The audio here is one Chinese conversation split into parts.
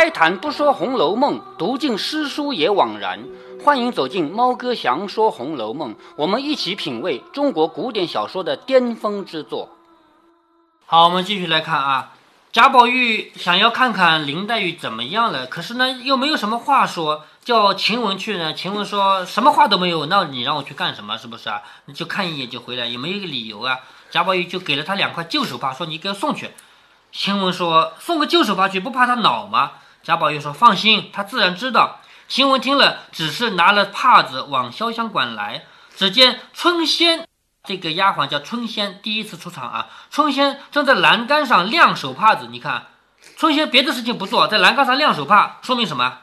开坛不说《红楼梦》，读尽诗书也枉然。欢迎走进猫哥祥说《红楼梦》，我们一起品味中国古典小说的巅峰之作。好，我们继续来看啊。贾宝玉想要看看林黛玉怎么样了，可是呢又没有什么话说，叫晴雯去呢。晴雯说什么话都没有，那你让我去干什么？是不是啊？你就看一眼就回来，也没有一个理由啊。贾宝玉就给了他两块旧手帕，说你给我送去。晴雯说送个旧手帕去，不怕他恼吗？贾宝玉说：“放心，他自然知道。”晴雯听了，只是拿了帕子往潇湘馆来。只见春仙这个丫鬟叫春仙，第一次出场啊。春仙正在栏杆上晾手帕子。你看，春仙别的事情不做，在栏杆上晾手帕，说明什么？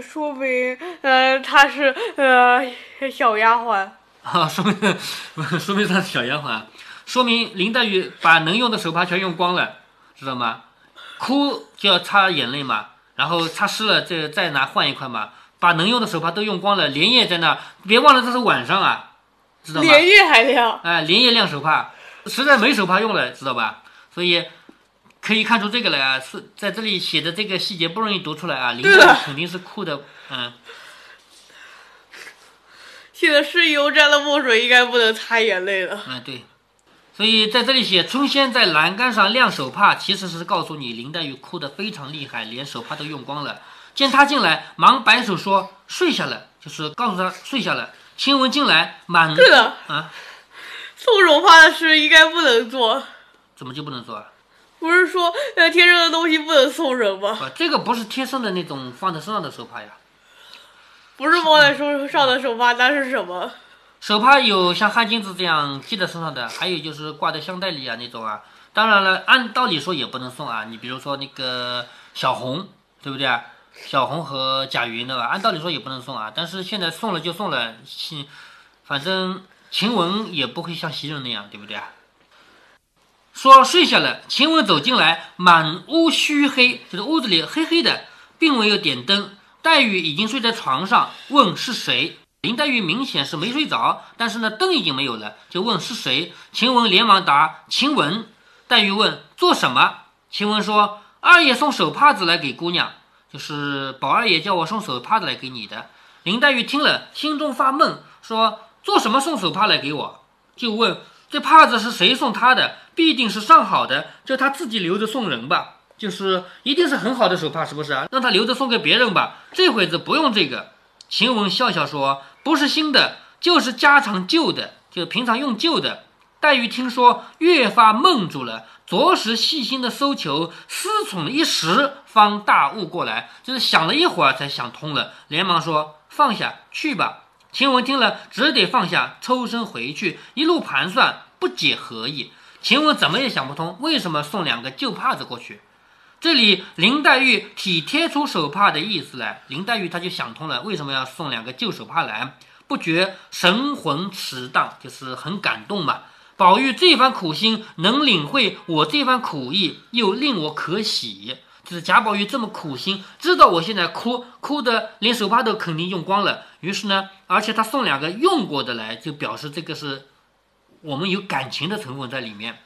说明，呃，她是呃小丫鬟。啊，说明 说明她是小丫鬟，说明林黛玉把能用的手帕全用光了，知道吗？哭就要擦眼泪嘛。然后擦湿了，这再拿换一块嘛，把能用的手帕都用光了，连夜在那，别忘了这是晚上啊，知道吗？连夜还亮，哎，连夜晾手帕，实在没手帕用了，知道吧？所以可以看出这个来啊，是在这里写的这个细节不容易读出来啊，林黛玉肯定是哭的，嗯。写的是油沾了墨水，应该不能擦眼泪了。嗯，对。所以在这里写春仙在栏杆上晾手帕，其实是告诉你林黛玉哭得非常厉害，连手帕都用光了。见他进来，忙摆手说睡下了，就是告诉他睡下了。晴雯进来，满对的啊，送手帕的事应该不能做，怎么就不能做啊？不是说呃贴身的东西不能送人吗？啊这个不是贴身的那种放在身上的手帕呀，不是放在身上的手帕，那是什么？手帕有像汗巾子这样系在身上的，还有就是挂在香袋里啊那种啊。当然了，按道理说也不能送啊。你比如说那个小红，对不对啊？小红和贾云对吧？按道理说也不能送啊。但是现在送了就送了，反正晴雯也不会像袭人那样，对不对啊？说睡下了，晴雯走进来，满屋虚黑，就是屋子里黑黑的，并没有点灯。黛玉已经睡在床上，问是谁。林黛玉明显是没睡着，但是呢，灯已经没有了，就问是谁。晴雯连忙答：“晴雯。”黛玉问：“做什么？”晴雯说：“二爷送手帕子来给姑娘，就是宝二爷叫我送手帕子来给你的。”林黛玉听了，心中发闷，说：“做什么送手帕来给我？”就问：“这帕子是谁送他的？必定是上好的，叫他自己留着送人吧。就是一定是很好的手帕，是不是啊？让他留着送给别人吧。这会子不用这个。”晴雯笑笑说。不是新的，就是家常旧的，就平常用旧的。黛玉听说，越发闷住了，着实细心的搜求，思忖了一时，方大悟过来，就是想了一会儿才想通了，连忙说：“放下去吧。”晴雯听了，只得放下，抽身回去，一路盘算，不解何意。晴雯怎么也想不通，为什么送两个旧帕子过去？这里林黛玉体贴出手帕的意思来，林黛玉她就想通了，为什么要送两个旧手帕来？不觉神魂驰荡，就是很感动嘛。宝玉这番苦心能领会我这番苦意，又令我可喜。就是贾宝玉这么苦心，知道我现在哭哭的连手帕都肯定用光了，于是呢，而且他送两个用过的来，就表示这个是我们有感情的成分在里面，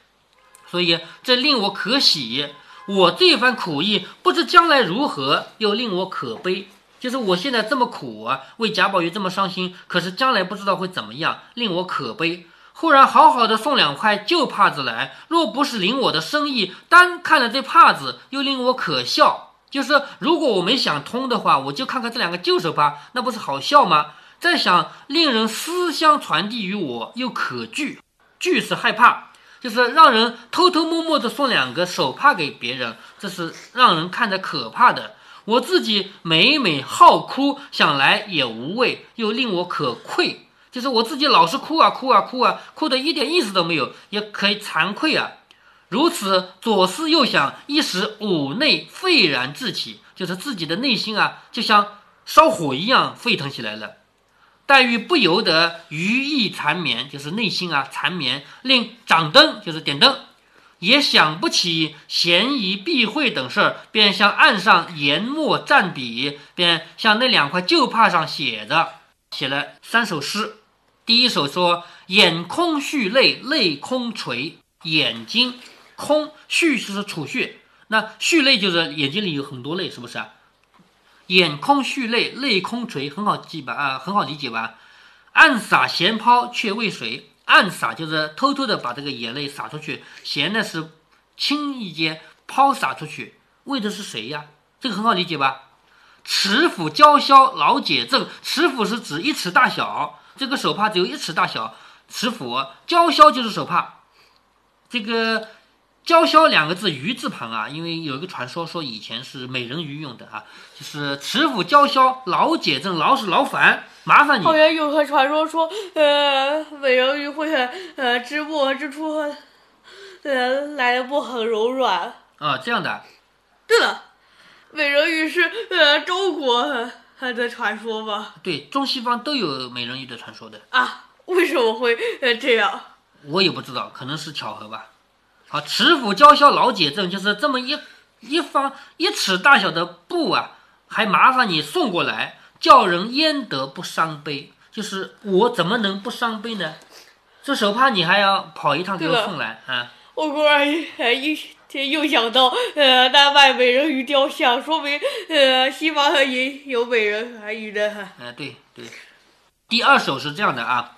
所以这令我可喜。我这番苦意，不知将来如何，又令我可悲。就是我现在这么苦啊，为贾宝玉这么伤心，可是将来不知道会怎么样，令我可悲。忽然好好的送两块旧帕子来，若不是领我的生意，单看了这帕子，又令我可笑。就是如果我没想通的话，我就看看这两个旧手帕，那不是好笑吗？再想令人思乡传递于我，又可惧，惧是害怕。就是让人偷偷摸摸的送两个手帕给别人，这是让人看着可怕的。我自己每每好哭，想来也无味，又令我可愧。就是我自己老是哭啊哭啊哭啊，哭的一点意思都没有，也可以惭愧啊。如此左思右想，一时五内沸然至起，就是自己的内心啊，就像烧火一样沸腾起来了。黛玉不由得余意缠绵，就是内心啊缠绵，令掌灯，就是点灯，也想不起嫌疑避讳等事儿，便向案上研墨蘸笔，便向那两块旧帕上写着，写了三首诗。第一首说：“眼空蓄泪，泪空垂；眼睛空蓄是储蓄，那蓄泪就是眼睛里有很多泪，是不是啊？眼空蓄泪，泪空垂，很好记吧？啊，很好理解吧？暗洒闲抛却为谁？暗洒就是偷偷的把这个眼泪洒出去，闲呢是轻易间抛洒出去，为的是谁呀？这个很好理解吧？尺斧交削老解正，尺斧是指一尺大小，这个手帕只有一尺大小。尺斧交削就是手帕，这个交削两个字鱼字旁啊，因为有一个传说说以前是美人鱼用的啊，就是尺斧交削老解正，劳是劳烦麻烦你。好像有个传说说，呃，美人鱼会呃织布织出，呃来的布很柔软。啊，这样的。对了，美人鱼是呃中国的传说吗？对，中西方都有美人鱼的传说的。啊。为什么会呃这样？我也不知道，可能是巧合吧。好，尺斧交削老解证，就是这么一一方一尺大小的布啊，还麻烦你送过来，叫人焉得不伤悲？就是我怎么能不伤悲呢？这手帕你还要跑一趟给我送来啊？我忽然一又想到，呃，丹麦美人鱼雕像，说明呃西方也有美人鱼的。哎，对对。第二首是这样的啊。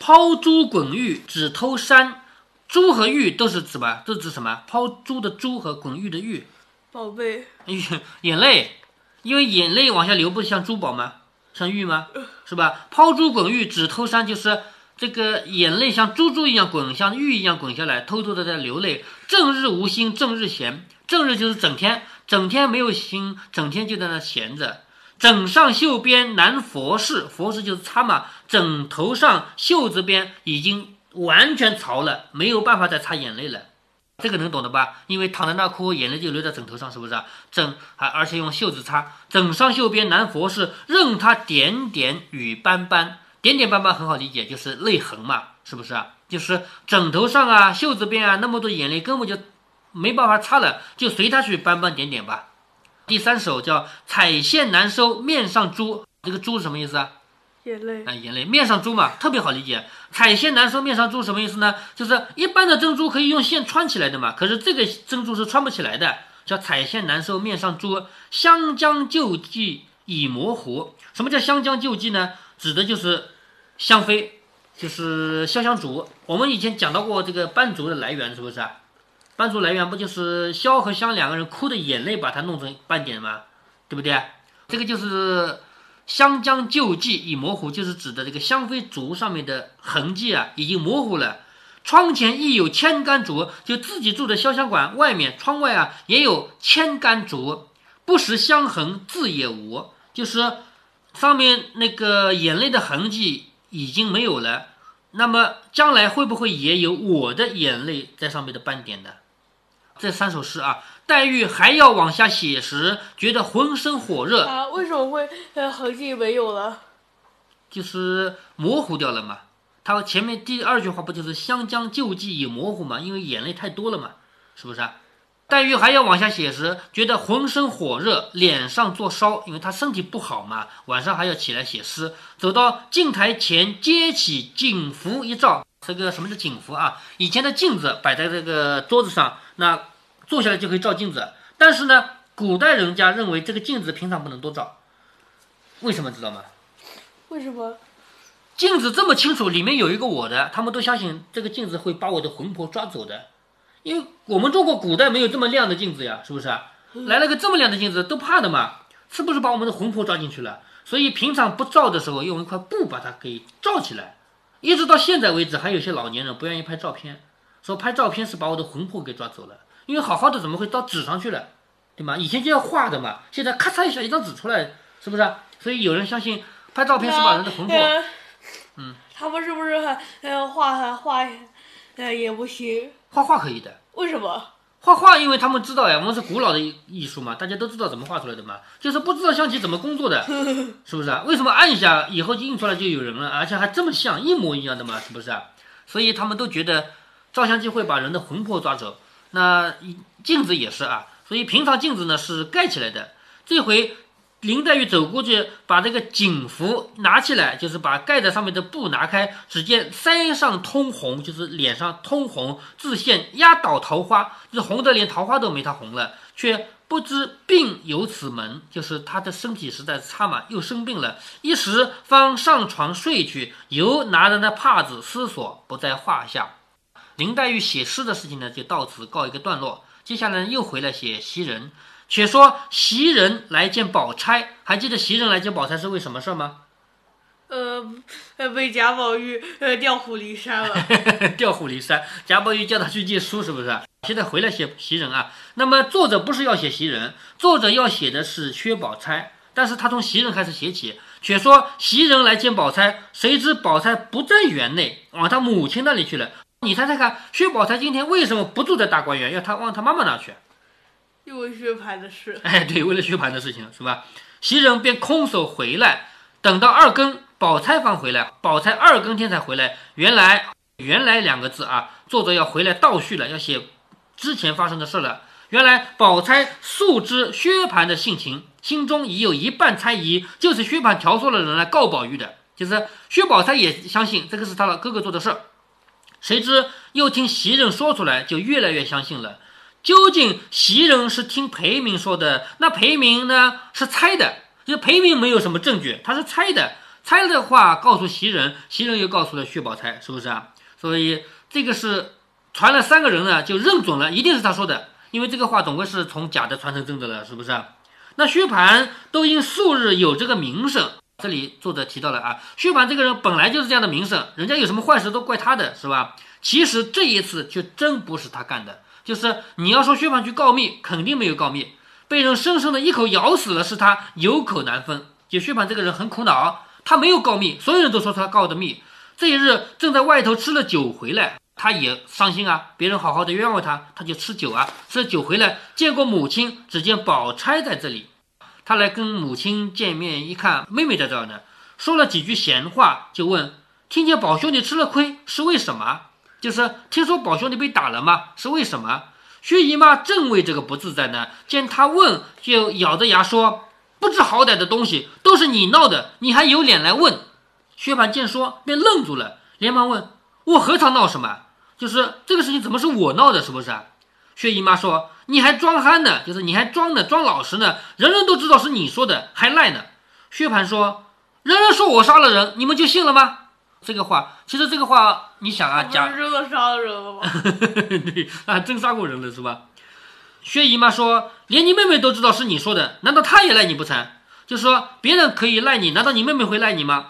抛珠滚玉只偷山，珠和玉都是指么？都指什么？抛珠的珠和滚玉的玉，宝贝，眼泪，因为眼泪往下流，不是像珠宝吗？像玉吗？是吧？抛珠滚玉指偷山，就是这个眼泪像珠珠一样滚，像玉一样滚下来，偷偷的在流泪。正日无心，正日闲，正日就是整天，整天没有心，整天就在那闲着。枕上袖边难佛事，佛事就是擦嘛。枕头上袖子边已经完全潮了，没有办法再擦眼泪了。这个能懂的吧？因为躺在那哭，眼泪就流在枕头上，是不是啊？枕还而且用袖子擦。枕上袖边难佛是，任他点点雨斑斑。点点斑斑很好理解，就是泪痕嘛，是不是啊？就是枕头上啊、袖子边啊那么多眼泪，根本就没办法擦了，就随他去斑斑点点吧。第三首叫彩线难收面上珠，这个珠是什么意思啊？眼泪啊，眼泪面上珠嘛，特别好理解。彩线难收面上珠什么意思呢？就是一般的珍珠可以用线穿起来的嘛，可是这个珍珠是穿不起来的，叫彩线难收面上珠。湘江旧迹已模糊，什么叫湘江旧迹呢？指的就是香妃，就是潇湘竹。我们以前讲到过这个斑竹的来源，是不是啊？斑竹来源不就是萧和香两个人哭的眼泪把它弄成斑点吗？对不对？这个就是湘江旧迹已模糊，就是指的这个香妃竹上面的痕迹啊，已经模糊了。窗前亦有千竿竹，就自己住的潇湘馆外面窗外啊也有千竿竹，不识香痕字也无，就是上面那个眼泪的痕迹已经没有了。那么将来会不会也有我的眼泪在上面的斑点呢？这三首诗啊，黛玉还要往下写时，觉得浑身火热啊。为什么会呃痕迹没有了？就是模糊掉了嘛。他前面第二句话不就是湘江旧迹已模糊嘛？因为眼泪太多了嘛，是不是啊？黛玉还要往下写时，觉得浑身火热，脸上作烧，因为她身体不好嘛。晚上还要起来写诗，走到镜台前，接起镜幅一照。这个什么叫镜幅啊？以前的镜子摆在这个桌子上，那坐下来就可以照镜子。但是呢，古代人家认为这个镜子平常不能多照，为什么知道吗？为什么？镜子这么清楚，里面有一个我的，他们都相信这个镜子会把我的魂魄抓走的。因为我们中国古代没有这么亮的镜子呀，是不是？来了个这么亮的镜子，都怕的嘛，是不是把我们的魂魄抓进去了？所以平常不照的时候，用一块布把它给罩起来。一直到现在为止，还有些老年人不愿意拍照片，说拍照片是把我的魂魄给抓走了。因为好好的怎么会到纸上去了，对吗？以前就要画的嘛，现在咔嚓一下一张纸出来，是不是？所以有人相信拍照片是把人的魂魄，嗯，他们是不是还呃画画呃也不行？画画可以的，为什么？画画，因为他们知道呀，我们是古老的艺术嘛，大家都知道怎么画出来的嘛，就是不知道象棋怎么工作的，是不是啊？为什么按一下以后就印出来就有人了，而且还这么像，一模一样的嘛，是不是啊？所以他们都觉得照相机会把人的魂魄抓走。那镜子也是啊，所以平常镜子呢是盖起来的，这回林黛玉走过去，把这个锦服拿起来，就是把盖在上面的布拿开，只见腮上通红，就是脸上通红，自现压倒桃花，就是红的连桃花都没她红了，却不知病由此门，就是她的身体实在差嘛，又生病了，一时方上床睡去，犹拿着那帕子思索，不在话下。林黛玉写诗的事情呢，就到此告一个段落。接下来又回来写袭人。且说袭人来见宝钗，还记得袭人来见宝钗是为什么事吗？呃，呃被贾宝玉呃调虎离山了。调虎离山，贾宝玉叫他去借书，是不是？现在回来写袭人啊。那么作者不是要写袭人，作者要写的是薛宝钗，但是他从袭人开始写起。且说袭人来见宝钗，谁知宝钗不在园内，往他母亲那里去了。你猜猜看，薛宝钗今天为什么不住在大观园，要她往她妈妈那去？因为薛蟠的事，哎，对，为了薛蟠的事情是吧？袭人便空手回来，等到二更，宝钗方回来，宝钗二更天才回来。原来，原来两个字啊，作者要回来倒叙了，要写之前发生的事了。原来，宝钗素知薛蟠的性情，心中已有一半猜疑，就是薛蟠挑唆了人来告宝玉的，就是薛宝钗也相信这个是他的哥哥做的事。谁知又听袭人说出来，就越来越相信了。究竟袭人是听裴明说的，那裴明呢是猜的，就裴明没有什么证据，他是猜的，猜的话告诉袭人，袭人又告诉了薛宝钗，是不是啊？所以这个是传了三个人呢，就认准了，一定是他说的，因为这个话总归是从假的传成真的了，是不是？那薛蟠都因素日有这个名声，这里作者提到了啊，薛蟠这个人本来就是这样的名声，人家有什么坏事都怪他的，是吧？其实这一次却真不是他干的。就是你要说薛蟠去告密，肯定没有告密，被人生生的一口咬死了，是他有口难分。就薛蟠这个人很苦恼，他没有告密，所有人都说他告的密。这一日正在外头吃了酒回来，他也伤心啊，别人好好的冤枉他，他就吃酒啊，吃了酒回来见过母亲，只见宝钗在这里，他来跟母亲见面，一看妹妹在这儿呢，说了几句闲话，就问：听见宝兄弟吃了亏，是为什么？就是听说宝兄弟被打了吗？是为什么？薛姨妈正为这个不自在呢。见他问，就咬着牙说：“不知好歹的东西，都是你闹的，你还有脸来问？”薛蟠见说，便愣住了，连忙问：“我何尝闹什么？就是这个事情怎么是我闹的？是不是？”薛姨妈说：“你还装憨呢，就是你还装呢，装老实呢。人人都知道是你说的，还赖呢。”薛蟠说：“人人说我杀了人，你们就信了吗？”这个话，其实这个话，你想啊，假真的杀了人了吗？对啊，真杀过人了是吧？薛姨妈说，连你妹妹都知道是你说的，难道她也赖你不成？就说别人可以赖你，难道你妹妹会赖你吗？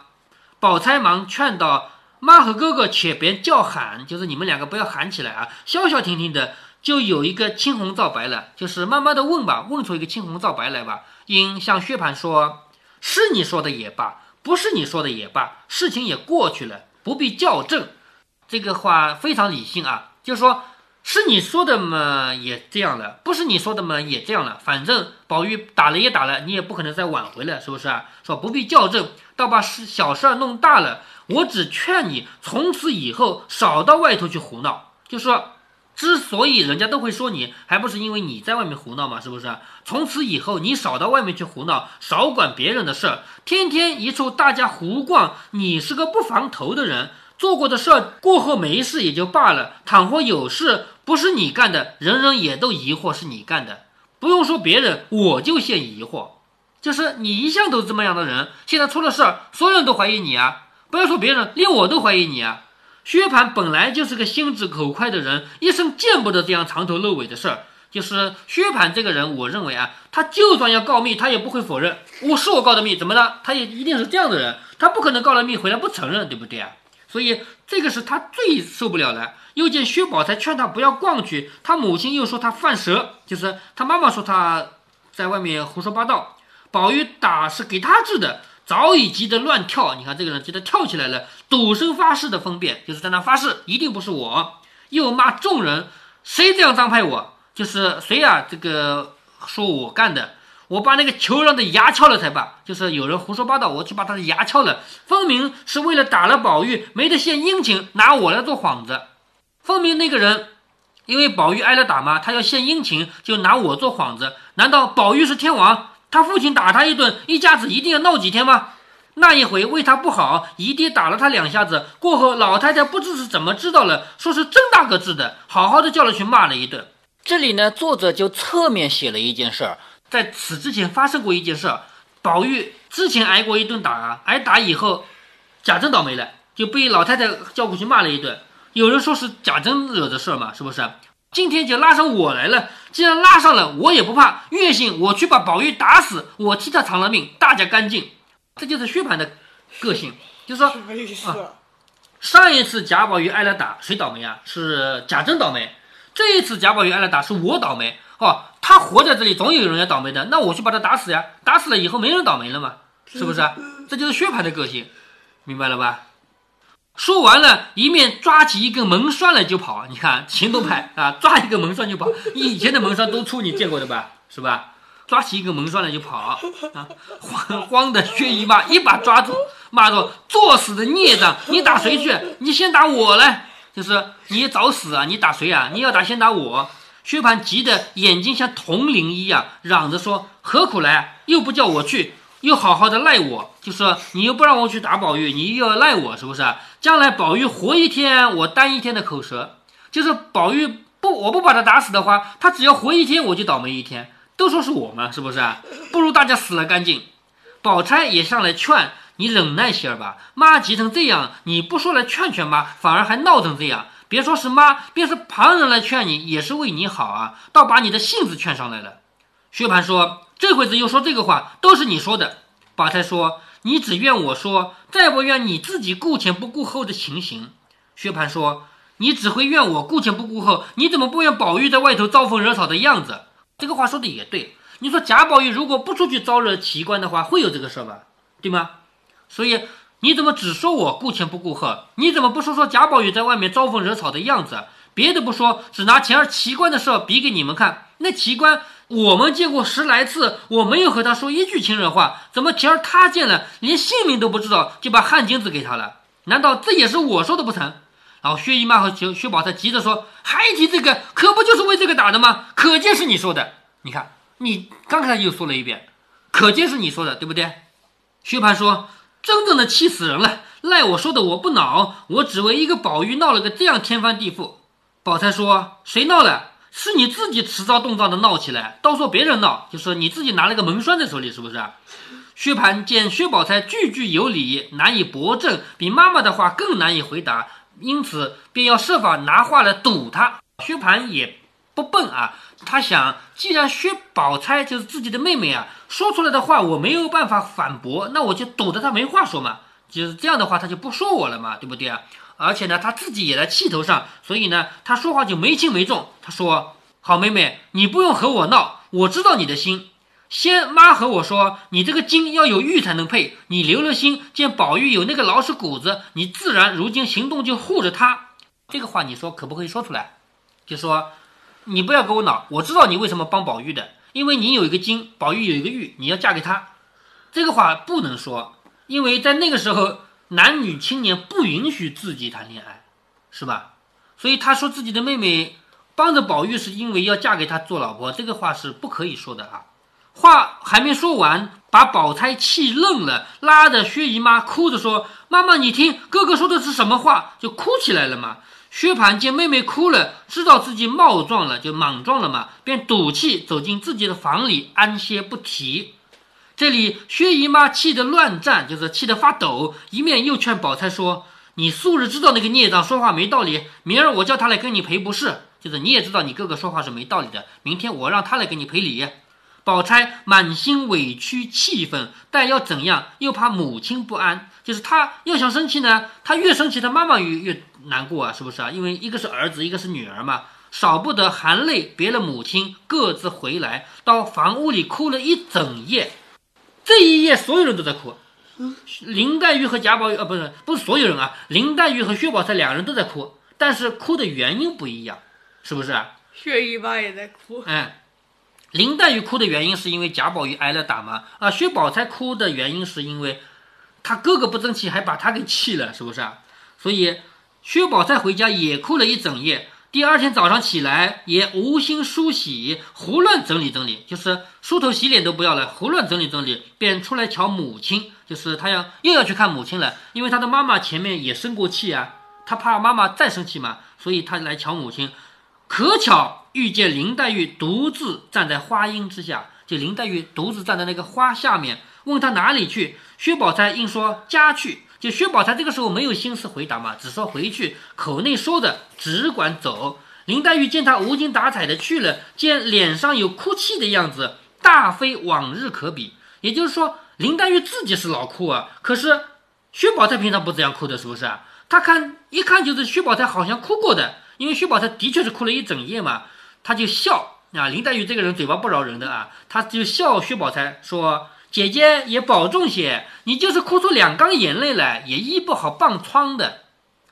宝钗忙劝道：“妈和哥哥且别叫喊，就是你们两个不要喊起来啊，消消停停的，就有一个青红皂白了，就是慢慢的问吧，问出一个青红皂白来吧。因向薛蟠说，是你说的也罢。”不是你说的也罢，事情也过去了，不必较正。这个话非常理性啊，就说是你说的嘛，也这样了；不是你说的嘛，也这样了。反正宝玉打了也打了，你也不可能再挽回了，是不是啊？说不必较正，倒把事小事儿弄大了。我只劝你从此以后少到外头去胡闹，就说。之所以人家都会说你，还不是因为你在外面胡闹吗？是不是？从此以后，你少到外面去胡闹，少管别人的事儿，天天一处大家胡逛。你是个不防头的人，做过的事儿过后没事也就罢了，倘或有事不是你干的，人人也都疑惑是你干的。不用说别人，我就现疑惑，就是你一向都是这么样的人，现在出了事儿，所有人都怀疑你啊！不要说别人，连我都怀疑你啊！薛蟠本来就是个心直口快的人，一生见不得这样藏头露尾的事儿。就是薛蟠这个人，我认为啊，他就算要告密，他也不会否认我是我告的密，怎么了？他也一定是这样的人，他不可能告了密回来不承认，对不对啊？所以这个是他最受不了的。又见薛宝钗劝他不要逛去，他母亲又说他犯蛇，就是他妈妈说他在外面胡说八道。宝玉打是给他治的。早已急得乱跳，你看这个人急得跳起来了，赌声发誓的分辨，就是在那发誓，一定不是我。又骂众人，谁这样张派我？就是谁啊？这个说我干的，我把那个裘郎的牙敲了才罢。就是有人胡说八道，我去把他的牙敲了，分明是为了打了宝玉，没得献殷勤，拿我来做幌子。分明那个人因为宝玉挨了打嘛，他要献殷勤，就拿我做幌子。难道宝玉是天王？他父亲打他一顿，一家子一定要闹几天吗？那一回为他不好，姨爹打了他两下子，过后老太太不知是怎么知道了，说是郑大哥治的，好好的叫了去骂了一顿。这里呢，作者就侧面写了一件事儿，在此之前发生过一件事儿，宝玉之前挨过一顿打啊，挨打以后，贾珍倒霉了，就被老太太叫过去骂了一顿。有人说是贾珍惹的事儿嘛，是不是？今天就拉上我来了，既然拉上了，我也不怕，月信我去把宝玉打死，我替他偿了命，大家干净。这就是薛蟠的个性，就是说什么意思？上一次贾宝玉挨了打，谁倒霉啊？是贾珍倒霉。这一次贾宝玉挨了打，是我倒霉。哦，他活在这里，总有人要倒霉的，那我去把他打死呀！打死了以后，没人倒霉了嘛？是不是？这就是薛蟠的个性，明白了吧？说完了，一面抓起一根门栓来就跑。你看，行动派啊，抓一个门栓就跑。以前的门栓都粗，你见过的吧？是吧？抓起一根门栓来就跑啊！慌慌的薛姨妈一把抓住，骂道：“作死的孽障！你打谁去？你先打我来！就是你找死啊！你打谁啊？你要打先打我！”薛蟠急得眼睛像铜铃一样，嚷着说：“何苦来？又不叫我去，又好好的赖我，就说你又不让我去打宝玉，你又要赖我，是不是？将来宝玉活一天，我担一天的口舌。就是宝玉不，我不把他打死的话，他只要活一天，我就倒霉一天。都说是我嘛，是不是？不如大家死了干净。宝钗也上来劝你忍耐些儿吧，妈急成这样，你不说来劝劝妈，反而还闹成这样。别说是妈，便是旁人来劝你，也是为你好啊，倒把你的性子劝上来了。薛蟠说：“这会子又说这个话，都是你说的。”宝钗说：“你只怨我说，再不怨你自己顾前不顾后的情形。”薛蟠说：“你只会怨我顾前不顾后，你怎么不怨宝玉在外头招风惹草的样子？”这个话说的也对。你说贾宝玉如果不出去招惹奇观的话，会有这个事儿吧？对吗？所以你怎么只说我顾前不顾后？你怎么不说说贾宝玉在外面招风惹草的样子？别的不说，只拿前儿奇观的事儿比给你们看。那奇观我们见过十来次，我没有和他说一句亲热话，怎么前儿他见了连姓名都不知道，就把汗巾子给他了？难道这也是我说的不成？然后薛姨妈和薛薛宝钗急着说：“还提这个，可不就是为这个打的吗？可见是你说的。你看，你刚才又说了一遍，可见是你说的，对不对？”薛蟠说：“真正的气死人了，赖我说的我不恼，我只为一个宝玉闹了个这样天翻地覆。”宝钗说：“谁闹了？是你自己迟早动灶的闹起来，到时候别人闹，就说你自己拿了个门栓在手里，是不是？”薛蟠见薛宝钗句句有理，难以驳正，比妈妈的话更难以回答，因此便要设法拿话来堵他。薛蟠也不笨啊，他想，既然薛宝钗就是自己的妹妹啊，说出来的话我没有办法反驳，那我就堵得他没话说嘛。就是这样的话，他就不说我了嘛，对不对啊？而且呢，他自己也在气头上，所以呢，他说话就没轻没重。他说：“好妹妹，你不用和我闹，我知道你的心。先妈和我说，你这个金要有玉才能配，你留了心，见宝玉有那个老实骨子，你自然如今行动就护着他。这个话你说可不可以说出来？就说你不要跟我闹，我知道你为什么帮宝玉的，因为你有一个金，宝玉有一个玉，你要嫁给他。这个话不能说，因为在那个时候。”男女青年不允许自己谈恋爱，是吧？所以他说自己的妹妹帮着宝玉，是因为要嫁给他做老婆，这个话是不可以说的啊！话还没说完，把宝钗气愣了，拉着薛姨妈哭着说：“妈妈，你听哥哥说的是什么话？”就哭起来了嘛。薛蟠见妹妹哭了，知道自己冒撞了，就莽撞了嘛，便赌气走进自己的房里安歇不提。这里薛姨妈气得乱战，就是气得发抖，一面又劝宝钗说：“你素日知道那个孽障说话没道理，明儿我叫他来跟你赔不是，就是你也知道你哥哥说话是没道理的，明天我让他来给你赔礼。”宝钗满心委屈气愤，但要怎样又怕母亲不安，就是她要想生气呢，她越生气，她妈妈越越难过啊，是不是啊？因为一个是儿子，一个是女儿嘛，少不得含泪别了母亲，各自回来到房屋里哭了一整夜。这一夜，所有人都在哭。林黛玉和贾宝玉，呃，不是，不是所有人啊。林黛玉和薛宝钗两人都在哭，但是哭的原因不一样，是不是？薛姨妈也在哭。哎，林黛玉哭的原因是因为贾宝玉挨了打嘛。啊，薛宝钗哭的原因是因为她哥哥不争气，还把她给气了，是不是啊？所以薛宝钗回家也哭了一整夜。第二天早上起来也无心梳洗，胡乱整理整理，就是梳头洗脸都不要了，胡乱整理整理，便出来瞧母亲，就是他要又要去看母亲了，因为他的妈妈前面也生过气啊，他怕妈妈再生气嘛，所以他来瞧母亲。可巧遇见林黛玉独自站在花荫之下，就林黛玉独自站在那个花下面，问他哪里去，薛宝钗应说家去。就薛宝钗这个时候没有心思回答嘛，只说回去，口内说着只管走。林黛玉见他无精打采的去了，见脸上有哭泣的样子，大非往日可比。也就是说，林黛玉自己是老哭啊，可是薛宝钗平常不这样哭的，是不是啊？他看一看就是薛宝钗好像哭过的，因为薛宝钗的确是哭了一整夜嘛，他就笑啊。林黛玉这个人嘴巴不饶人的啊，他就笑薛宝钗说。姐姐也保重些，你就是哭出两缸眼泪来，也医不好棒疮的。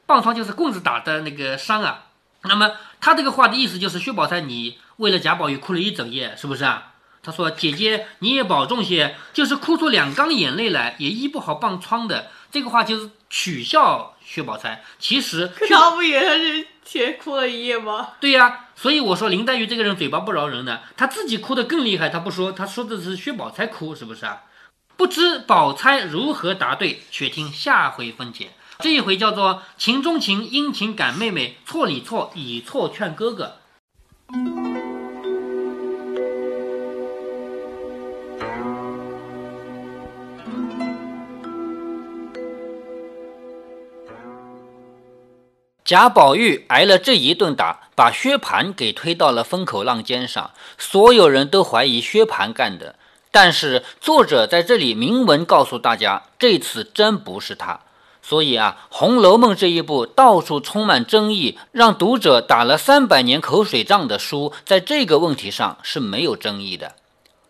棒疮就是棍子打的那个伤啊。那么他这个话的意思就是，薛宝钗，你为了贾宝玉哭了一整夜，是不是啊？他说：“姐姐你也保重些，就是哭出两缸眼泪来，也医不好棒疮的。”这个话就是取笑薛宝钗。其实他不也是先哭了一夜吗？对呀。所以我说林黛玉这个人嘴巴不饶人呢，她自己哭得更厉害，她不说，她说的是薛宝钗哭，是不是啊？不知宝钗如何答对，且听下回分解。这一回叫做情中情，殷勤感妹妹，错里错，以错劝哥哥。贾宝玉挨了这一顿打，把薛蟠给推到了风口浪尖上。所有人都怀疑薛蟠干的，但是作者在这里明文告诉大家，这次真不是他。所以啊，《红楼梦》这一部到处充满争议，让读者打了三百年口水仗的书，在这个问题上是没有争议的。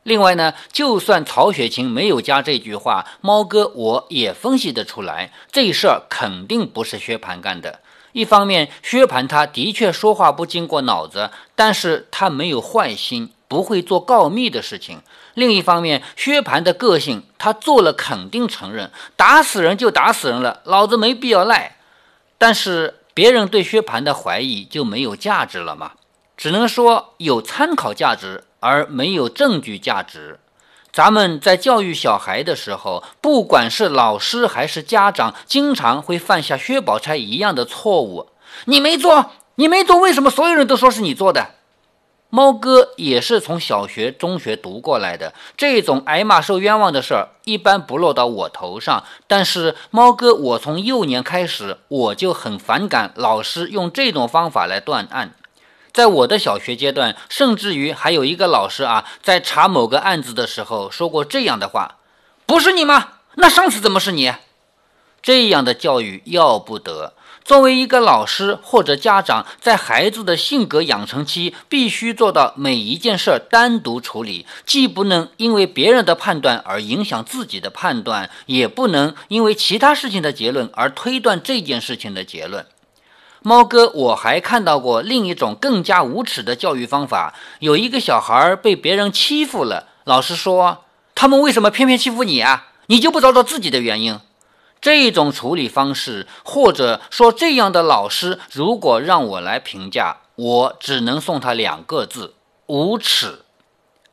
另外呢，就算曹雪芹没有加这句话，猫哥我也分析得出来，这事儿肯定不是薛蟠干的。一方面，薛蟠他的确说话不经过脑子，但是他没有坏心，不会做告密的事情。另一方面，薛蟠的个性，他做了肯定承认，打死人就打死人了，老子没必要赖。但是别人对薛蟠的怀疑就没有价值了吗？只能说有参考价值，而没有证据价值。咱们在教育小孩的时候，不管是老师还是家长，经常会犯下薛宝钗一样的错误。你没做，你没做，为什么所有人都说是你做的？猫哥也是从小学、中学读过来的，这种挨骂受冤枉的事儿一般不落到我头上。但是猫哥，我从幼年开始，我就很反感老师用这种方法来断案。在我的小学阶段，甚至于还有一个老师啊，在查某个案子的时候说过这样的话：“不是你吗？那上次怎么是你？”这样的教育要不得。作为一个老师或者家长，在孩子的性格养成期，必须做到每一件事单独处理，既不能因为别人的判断而影响自己的判断，也不能因为其他事情的结论而推断这件事情的结论。猫哥，我还看到过另一种更加无耻的教育方法。有一个小孩被别人欺负了，老师说：“他们为什么偏偏欺负你啊？你就不找找自己的原因？”这种处理方式，或者说这样的老师，如果让我来评价，我只能送他两个字：无耻。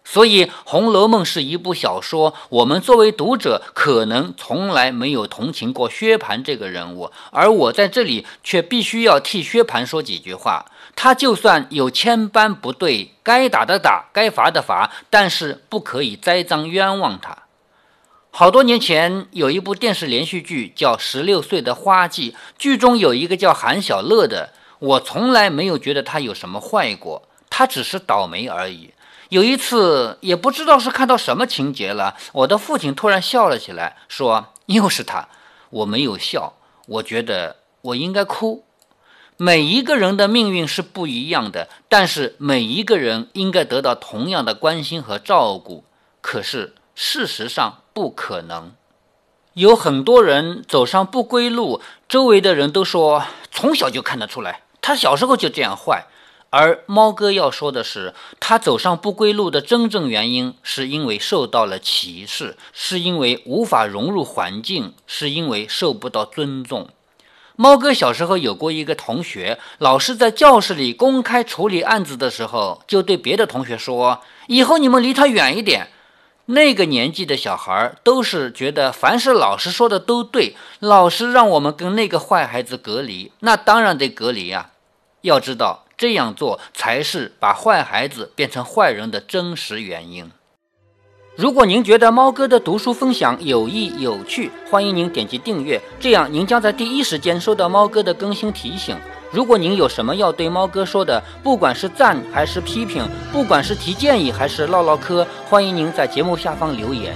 所以，《红楼梦》是一部小说。我们作为读者，可能从来没有同情过薛蟠这个人物，而我在这里却必须要替薛蟠说几句话。他就算有千般不对，该打的打，该罚的罚，但是不可以栽赃冤枉他。好多年前有一部电视连续剧叫《十六岁的花季》，剧中有一个叫韩小乐的，我从来没有觉得他有什么坏过，他只是倒霉而已。有一次，也不知道是看到什么情节了，我的父亲突然笑了起来，说：“又是他。”我没有笑，我觉得我应该哭。每一个人的命运是不一样的，但是每一个人应该得到同样的关心和照顾。可是事实上不可能，有很多人走上不归路，周围的人都说从小就看得出来，他小时候就这样坏。而猫哥要说的是，他走上不归路的真正原因，是因为受到了歧视，是因为无法融入环境，是因为受不到尊重。猫哥小时候有过一个同学，老师在教室里公开处理案子的时候，就对别的同学说：“以后你们离他远一点。”那个年纪的小孩都是觉得凡是老师说的都对，老师让我们跟那个坏孩子隔离，那当然得隔离啊。要知道，这样做才是把坏孩子变成坏人的真实原因。如果您觉得猫哥的读书分享有益有趣，欢迎您点击订阅，这样您将在第一时间收到猫哥的更新提醒。如果您有什么要对猫哥说的，不管是赞还是批评，不管是提建议还是唠唠嗑，欢迎您在节目下方留言。